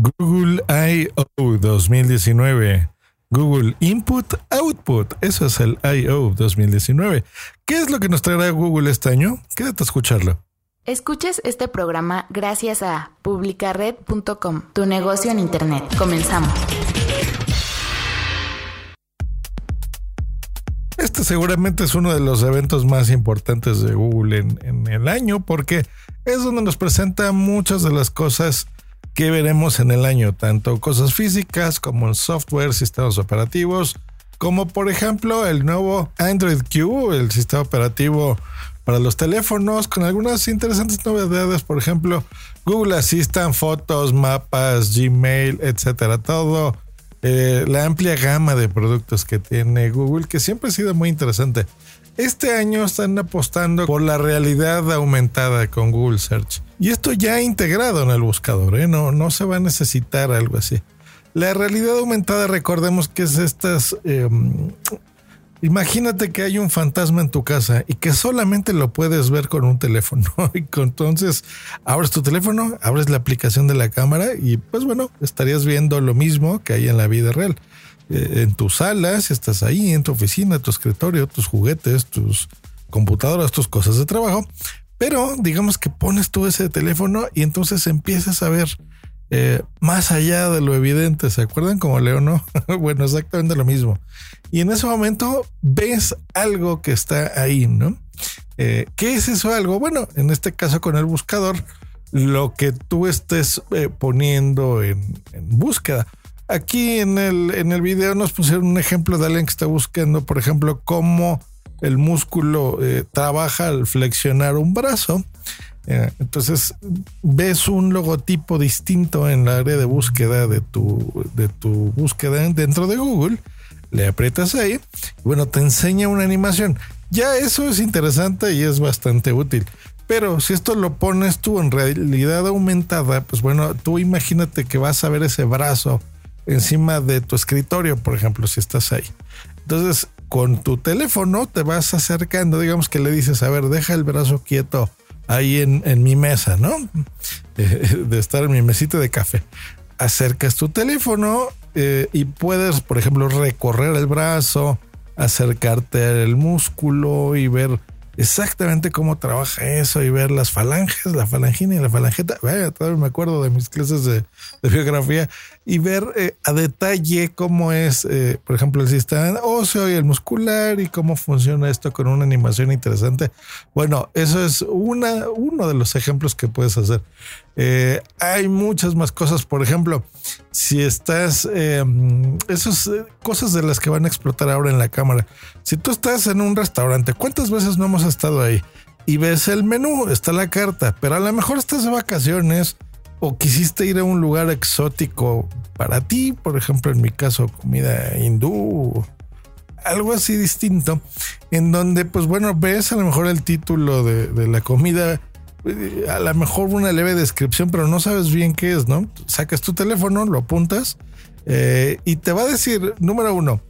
Google I.O. 2019. Google Input Output. Eso es el I.O. 2019. ¿Qué es lo que nos traerá Google este año? Quédate a escucharlo. Escuches este programa gracias a publicared.com, tu negocio en Internet. Comenzamos. Este seguramente es uno de los eventos más importantes de Google en, el año porque es donde nos presenta muchas de las cosas que veremos en el año, tanto cosas físicas como software, sistemas operativos, como por ejemplo el nuevo Android Q, el sistema operativo para los teléfonos, con algunas interesantes novedades, por ejemplo, Google Assistant, fotos, mapas, Gmail, etcétera, todo eh, la amplia gama de productos que tiene Google, que siempre ha sido muy interesante. Este año están apostando por la realidad aumentada con Google Search. Y esto ya integrado en el buscador, ¿eh? no, no se va a necesitar algo así. La realidad aumentada, recordemos que es estas em, Imagínate que hay un fantasma en tu casa y que solamente lo puedes ver con un teléfono. Y entonces abres tu teléfono, abres la aplicación de la cámara y pues bueno, estarías viendo lo mismo que hay en la vida real. Eh, en tus salas, estás ahí, en tu oficina, tu escritorio, tus juguetes, tus computadoras, tus cosas de trabajo. Pero digamos que pones tú ese teléfono y entonces empiezas a ver eh, más allá de lo evidente. ¿Se acuerdan como Leo, no? bueno, exactamente lo mismo. Y en ese momento ves algo que está ahí, ¿no? Eh, ¿Qué es eso algo? Bueno, en este caso con el buscador, lo que tú estés eh, poniendo en, búsqueda. Aquí en el, en el video nos pusieron un ejemplo de alguien que está buscando, por ejemplo, cómo el músculo trabaja al flexionar un brazo. Eh, entonces ves un logotipo distinto en la área de búsqueda de tu, de tu búsqueda dentro de Google, le aprietas ahí, y bueno, te enseña una animación. Ya eso es interesante y es bastante útil. Pero si esto lo pones tú en realidad aumentada, pues bueno, tú imagínate que vas a ver ese brazo encima de tu escritorio, por ejemplo, si estás ahí. Entonces, con tu teléfono te vas acercando, digamos que le dices, a ver, deja el brazo quieto ahí en, mi mesa, ¿no? De estar en mi mesita de café. Acercas tu teléfono eh, y puedes, por ejemplo, recorrer el brazo, acercarte al músculo y ver exactamente cómo trabaja eso y ver las falanges, la falangina y la falangeta. Vaya, todavía me acuerdo de mis clases de, biografía y ver eh, a detalle cómo es, eh, por ejemplo, el sistema óseo y el muscular y cómo funciona esto con una animación interesante. Bueno, eso es una, uno de los ejemplos que puedes hacer. Eh, hay muchas más cosas, por ejemplo, si estás, esas cosas de las que van a explotar ahora en la cámara. Si tú estás en un restaurante, ¿cuántas veces no hemos estado ahí? Y ves el menú, está la carta, pero a lo mejor estás de vacaciones o quisiste ir a un lugar exótico para ti, por ejemplo, en mi caso, comida hindú, algo así distinto, en donde, pues bueno, ves a lo mejor el título de, la comida, eh, a lo mejor una leve descripción, pero no sabes bien qué es, ¿no? Sacas tu teléfono, lo apuntas eh, y te va a decir, número uno,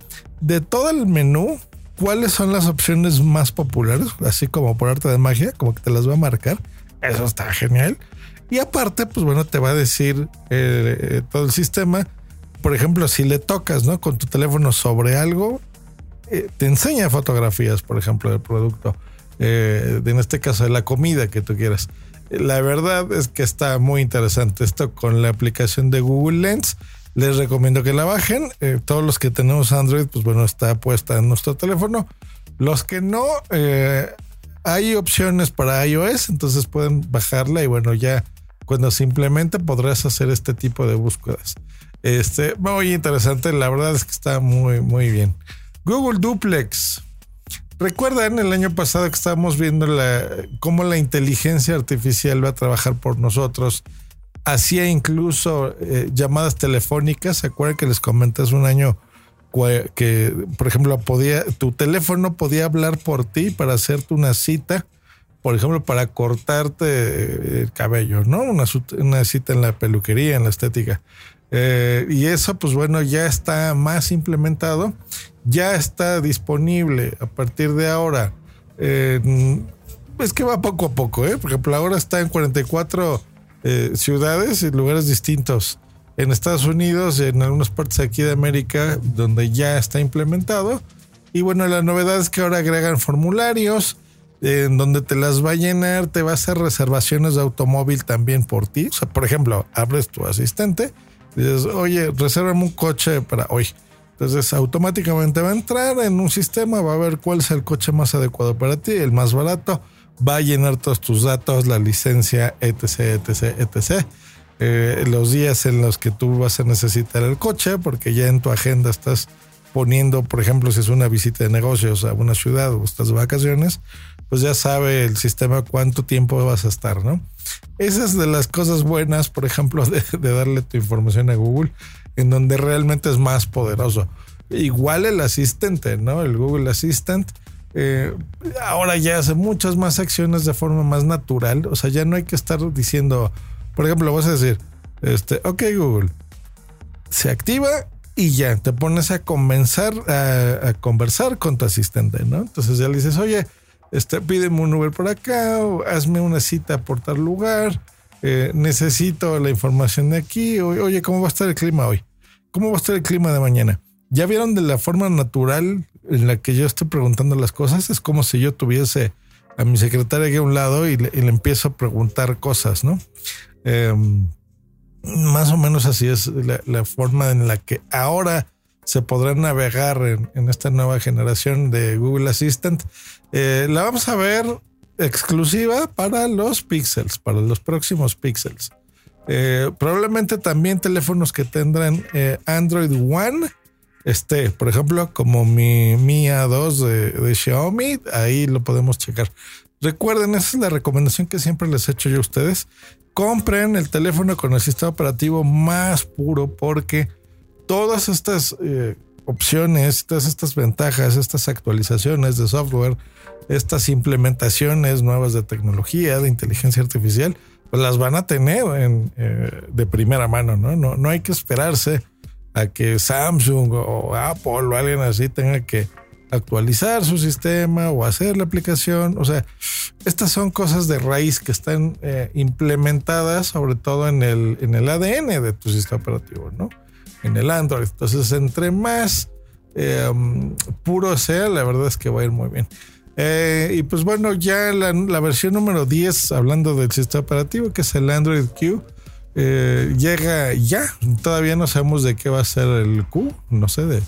de todo el menú, cuáles son las opciones más populares, así como por arte de magia, como que te las va a marcar. Eso está genial. Y aparte, pues bueno, te va a decir eh, eh, todo el sistema. Por ejemplo, si le tocas, ¿no? Con tu teléfono sobre algo, eh, te enseña fotografías, por ejemplo, del producto. en este caso, de la comida que tú quieras. La verdad es que está muy interesante esto con la aplicación de Google Lens. Les recomiendo que la bajen. todos los que tenemos Android, pues bueno, está puesta en nuestro teléfono. Los que no, hay opciones para iOS, entonces pueden bajarla y bueno, ya cuando simplemente podrás hacer este tipo de búsquedas. Este, muy interesante, la verdad es que está muy, muy bien. Google Duplex. Recuerdan el año pasado que estábamos viendo cómo la inteligencia artificial va a trabajar por nosotros. Hacía incluso eh, llamadas telefónicas. ¿Se acuerdan que les comenté hace un año que, por ejemplo, podía, tu teléfono podía hablar por ti para hacerte una cita? Por ejemplo, para cortarte el cabello, ¿no? Una, una cita en la peluquería, en la estética. Eh, y eso, pues bueno, ya está más implementado, ya está disponible a partir de ahora. es que va poco a poco, ¿eh? Por ejemplo, ahora está en 44 eh, ciudades y lugares distintos en Estados Unidos en algunas partes aquí de América donde ya está implementado. Y bueno, la novedad es que ahora agregan formularios en donde te las va a llenar, te va a hacer reservaciones de automóvil también por ti. O sea, por ejemplo, abres tu asistente y dices, oye, resérvame un coche para hoy. Entonces automáticamente va a entrar en un sistema, va a ver cuál es el coche más adecuado para ti, el más barato, va a llenar todos tus datos, la licencia, etc, etc, etc. Eh, los días en los que tú vas a necesitar el coche, porque ya en tu agenda estás poniendo, por ejemplo, si es una visita de negocios a una ciudad o estás de vacaciones, pues ya sabe el sistema cuánto tiempo vas a estar, ¿no? Esa es de las cosas buenas, por ejemplo, de, darle tu información a Google, en donde realmente es más poderoso. Igual el asistente, ¿no? El Google Assistant. Eh, ahora ya hace muchas más acciones de forma más natural. O sea, ya no hay que estar diciendo, por ejemplo, vas a decir, este, ok Google, se activa y ya te pones a comenzar a, a, conversar con tu asistente, ¿no? Entonces ya le dices, oye, este, pídeme un Uber por acá, hazme una cita por tal lugar, eh, necesito la información de aquí, oye, ¿cómo va a estar el clima hoy? ¿Cómo va a estar el clima de mañana? ¿Ya vieron de la forma natural en la que yo estoy preguntando las cosas? Es como si yo tuviese a mi secretaria aquí a un lado y le, empiezo a preguntar cosas, ¿no? Em, más o menos así es la, forma en la que ahora se podrá navegar en, esta nueva generación de Google Assistant. Eh, la vamos a ver exclusiva para los Pixels, para los próximos Pixels. Eh, probablemente también teléfonos que tendrán eh, Android One, este, por ejemplo, como mi Mi A2 de, Xiaomi, ahí lo podemos checar. Recuerden, esa es la recomendación que siempre les he hecho yo a ustedes. Compren el teléfono con el sistema operativo más puro porque todas estas opciones, todas estas ventajas, estas actualizaciones de software, estas implementaciones nuevas de tecnología, de inteligencia artificial, pues las van a tener en, eh, de primera mano, ¿no? ¿no? No hay que esperarse a que Samsung o Apple o alguien así tenga que actualizar su sistema o hacer la aplicación. O sea, estas son cosas de raíz que están eh, implementadas sobre todo en el, en el ADN de tu sistema operativo, ¿no? En el Android. Entonces, entre más eh, puro sea, la verdad es que va a ir muy bien. Eh, y pues bueno, ya la, versión número 10, hablando del sistema operativo, que es el Android Q, eh, llega ya. Todavía no sabemos de qué va a ser el Q, no sé, de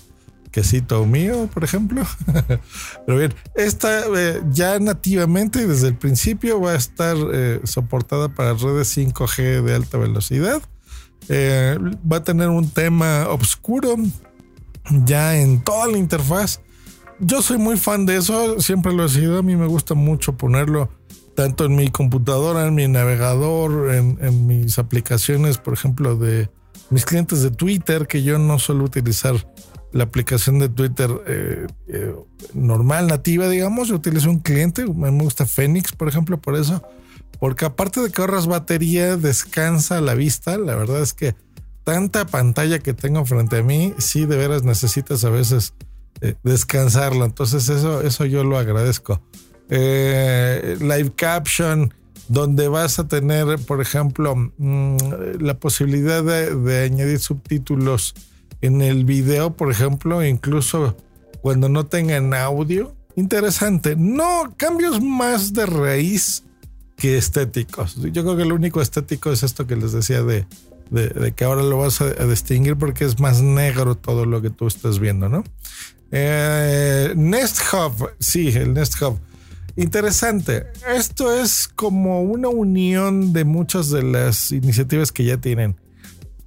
quesito mío, por ejemplo. Pero bien, esta eh, ya nativamente desde el principio va a estar soportada para redes 5G de alta velocidad. Va a tener un tema oscuro ya en toda la interfaz yo soy muy fan de eso, siempre lo he sido. A mí me gusta mucho ponerlo tanto en mi computadora, en mi navegador, en, mis aplicaciones, por ejemplo, de mis clientes de Twitter, que yo no suelo utilizar la aplicación de Twitter eh, eh, normal, nativa, digamos. Yo utilizo un cliente, me gusta Phoenix, por ejemplo, por eso. Porque aparte de que ahorras batería, descansa la vista. La verdad es que tanta pantalla que tengo frente a mí, sí de veras necesitas a veces eh, descansarla. Entonces eso, eso yo lo agradezco. Eh, live caption, donde vas a tener, por ejemplo, mm, la posibilidad de, añadir subtítulos en el video, por ejemplo, incluso cuando no tengan audio. Interesante. No, cambios más de raíz que estéticos. Yo creo que lo único estético es esto que les decía de, de, que ahora lo vas a, distinguir porque es más negro todo lo que tú estás viendo, ¿no? Eh, Nest Hub, sí, el Nest Hub. Interesante. Esto es como una unión de muchas de las iniciativas que ya tienen.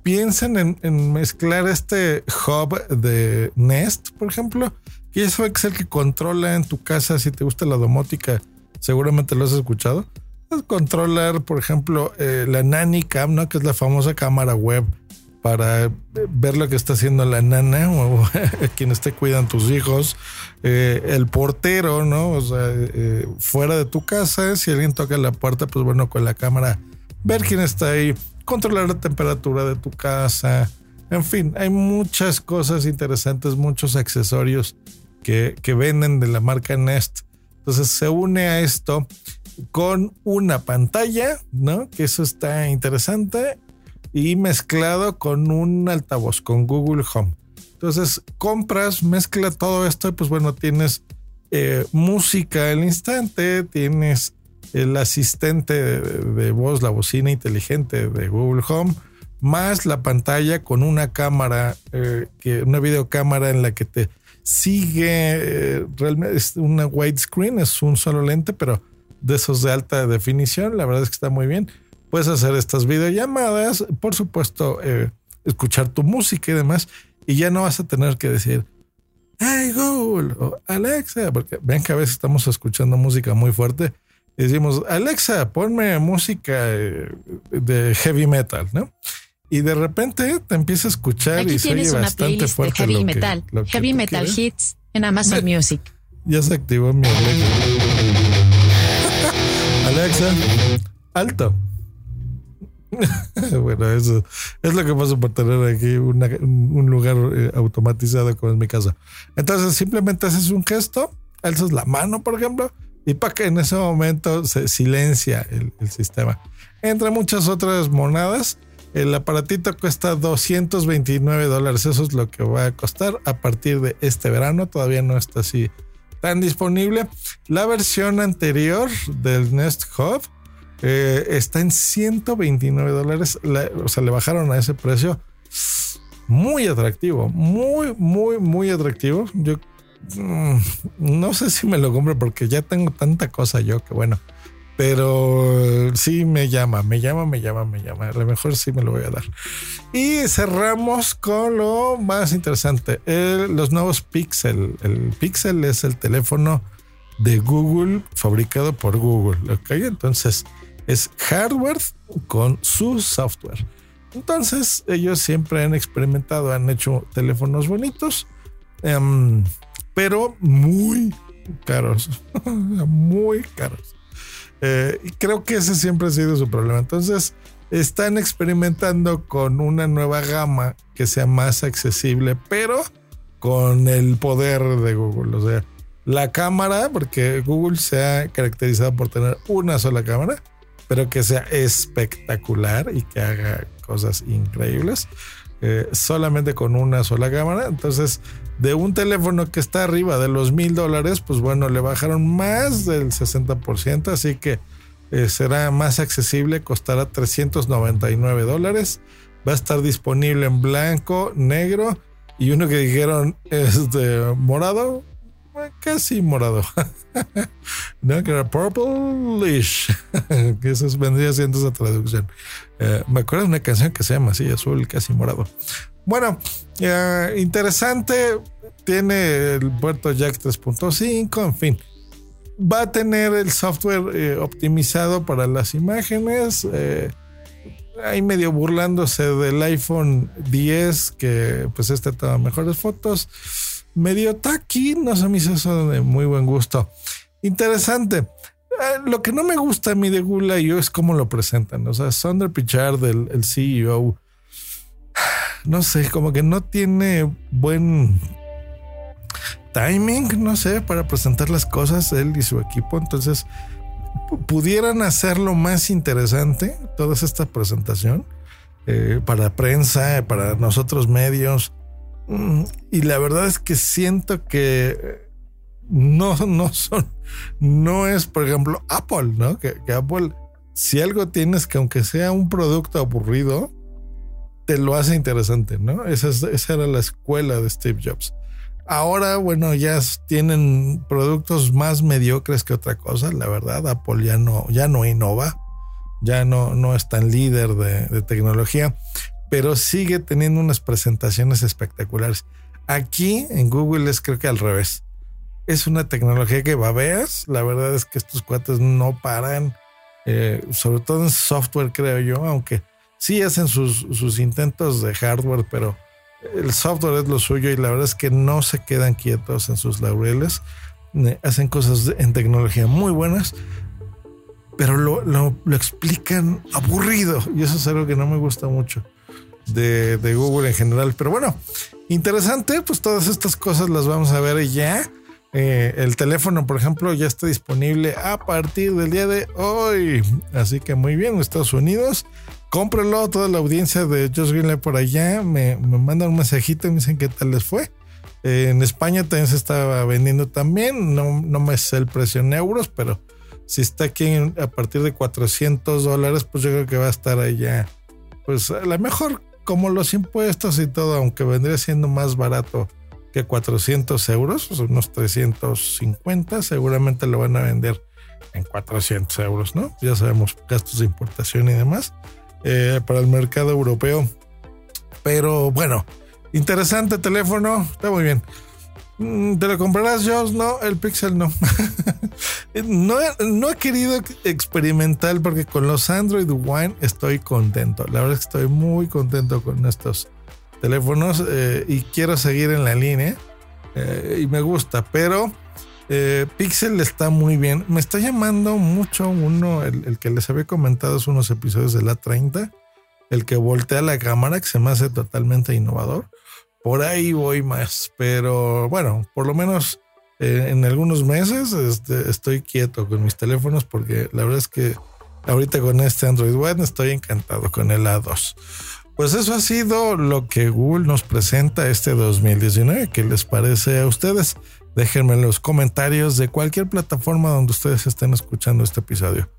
Piensen en, mezclar este hub de Nest, por ejemplo, que es el que controla en tu casa. Si te gusta la domótica, seguramente lo has escuchado. Controlar, por ejemplo, eh, la Nanny Cam, ¿no? que es la famosa cámara web para ver lo que está haciendo la nana o quien esté cuidando tus hijos, eh, el portero, ¿no? Eh, fuera de tu casa, si alguien toca la puerta, pues bueno, con la cámara, ver quién está ahí, controlar la temperatura de tu casa, en fin, hay muchas cosas interesantes, muchos accesorios que, que venden de la marca Nest. Entonces se une a esto con una pantalla, ¿no? Que eso está interesante y mezclado con un altavoz, con Google Home. Entonces compras, mezcla todo esto y pues bueno, tienes eh, música al instante, tienes el asistente de, voz, la bocina inteligente de Google Home, más la pantalla con una cámara, eh, que, una videocámara en la que te sigue, eh, realmente es una widescreen, es un solo lente, pero de esos de alta definición, la verdad es que está muy bien. Puedes hacer estas videollamadas, por supuesto, escuchar tu música y demás, y ya no vas a tener que decir, hey Google o Alexa, porque ven que a veces estamos escuchando música muy fuerte y decimos, Alexa, ponme música eh, de heavy metal, ¿no? Y de repente te empieza a escuchar Aquí y tienes oye una bastante playlist fuerte. de heavy lo que- metal, lo heavy metal quieres. hits en Amazon Me- Music. Ya se activó mi Alexa. Alexa, alto. bueno, eso es lo que pasa por tener aquí un lugar eh, automatizado como es mi casa. Entonces simplemente haces un gesto, alzas la mano, por ejemplo, y para que en ese momento se silencia el, el sistema. Entre muchas otras monadas, el aparatito cuesta 229 dólares. Eso es lo que va a costar a partir de este verano. Todavía no está así tan disponible. La versión anterior del Nest Hub eh, está en 129 dólares. La- O sea, le bajaron a ese precio. Muy atractivo, muy, muy, muy atractivo. Yo mm, no sé si me lo compro porque ya tengo tanta cosa yo que bueno. Pero sí me llama, me llama, me llama, me llama. A lo mejor sí me lo voy a dar. Y cerramos con lo más interesante, el- los nuevos Pixel. El Pixel es el teléfono de Google fabricado por Google. ¿ok? Entonces es hardware con su software. Entonces ellos siempre han experimentado, han hecho teléfonos bonitos, em, pero muy caros, muy caros. Eh, y creo que ese siempre ha sido su problema. Entonces, están experimentando con una nueva gama que sea más accesible, pero con el poder de Google. O sea, la cámara, porque Google se ha caracterizado por tener una sola cámara, pero que sea espectacular y que haga cosas increíbles. eh, solamente con una sola cámara. Entonces, de un teléfono que está arriba de los mil dólares, pues bueno, le bajaron más del 60%, así que eh, será más accesible, costará 399 dólares. Va a estar disponible en blanco, negro y uno que dijeron es de morado, eh, casi morado. no, que era purplish, que eso es- vendría siendo esa traducción. Eh, me acuerdo de una canción que se llama así, azul, casi morado. Bueno, eh, interesante. Tiene el puerto Jack 3.5, en fin. Va a tener el software eh, optimizado para las imágenes. ahí medio burlándose del iPhone 10, que pues este toma mejores fotos. Medio tacky, no se me hizo eso de muy buen gusto. Interesante. Eh, lo que no me gusta a mí de Google I.O. es cómo lo presentan. O sea, Sundar Pichard, el, CEO, no sé, como que no tiene buen timing, no sé, para presentar las cosas, él y su equipo. Entonces, pu- pudieran hacerlo más interesante, toda esta presentación, eh, para prensa, para nosotros medios. Mm, Y la verdad es que siento que no, no son, no es, por ejemplo, Apple, ¿no? Que, Apple, si algo tienes que aunque sea un producto aburrido, te lo hace interesante, ¿no? Esa, es- esa era la escuela de Steve Jobs. Ahora, bueno, ya tienen productos más mediocres que otra cosa, la verdad. Apple ya no, ya no innova, ya no, no es tan líder de, de tecnología, pero sigue teniendo unas presentaciones espectaculares. Aquí en Google es creo que al revés. Es una tecnología que babeas. La verdad es que estos cuates no paran, eh, sobre todo en software, creo yo, aunque sí hacen sus, sus intentos de hardware, pero el software es lo suyo y la verdad es que no se quedan quietos en sus laureles. Hacen cosas en tecnología muy buenas, pero lo, lo- lo explican aburrido y eso es algo que no me gusta mucho de, de Google en general. Pero bueno, interesante, pues todas estas cosas las vamos a ver ya. Eh, el teléfono, por ejemplo, ya está disponible a partir del día de hoy. Así que muy bien, Estados Unidos cómprenlo. Toda la audiencia de Just Greenlight por allá me, me mandan un mensajito y me dicen qué tal les fue. Eh, en España también se estaba vendiendo también. No, no me sé el precio en euros, pero si está aquí a partir de 400 dólares, pues yo creo que va a estar allá. Pues a lo mejor como los impuestos y todo, aunque vendría siendo más barato que 400 euros, unos 350, seguramente lo van a vender en 400 euros, ¿no? Ya sabemos gastos de importación y demás eh, para el mercado europeo. Pero bueno, interesante teléfono, está muy bien. Mm, ¿Te lo comprarás, Josh? No, el Pixel no. no, no he querido experimentar porque con los Android One estoy contento. La verdad es que estoy muy contento con estos teléfonos eh, y quiero seguir en la línea eh, y me gusta, pero eh, Pixel está muy bien. Me está llamando mucho uno, el, que les había comentado es unos episodios de la 30, el que voltea la cámara, que se me hace totalmente innovador. Por ahí voy más, pero bueno, por lo menos eh, en algunos meses este, estoy quieto con mis teléfonos porque la verdad es que ahorita con este Android One estoy encantado con el A2. Pues eso ha sido lo que Google nos presenta este 2019. ¿Qué les parece a ustedes? Déjenme en los comentarios de cualquier plataforma donde ustedes estén escuchando este episodio.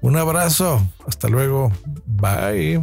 Un abrazo. Hasta luego. Bye.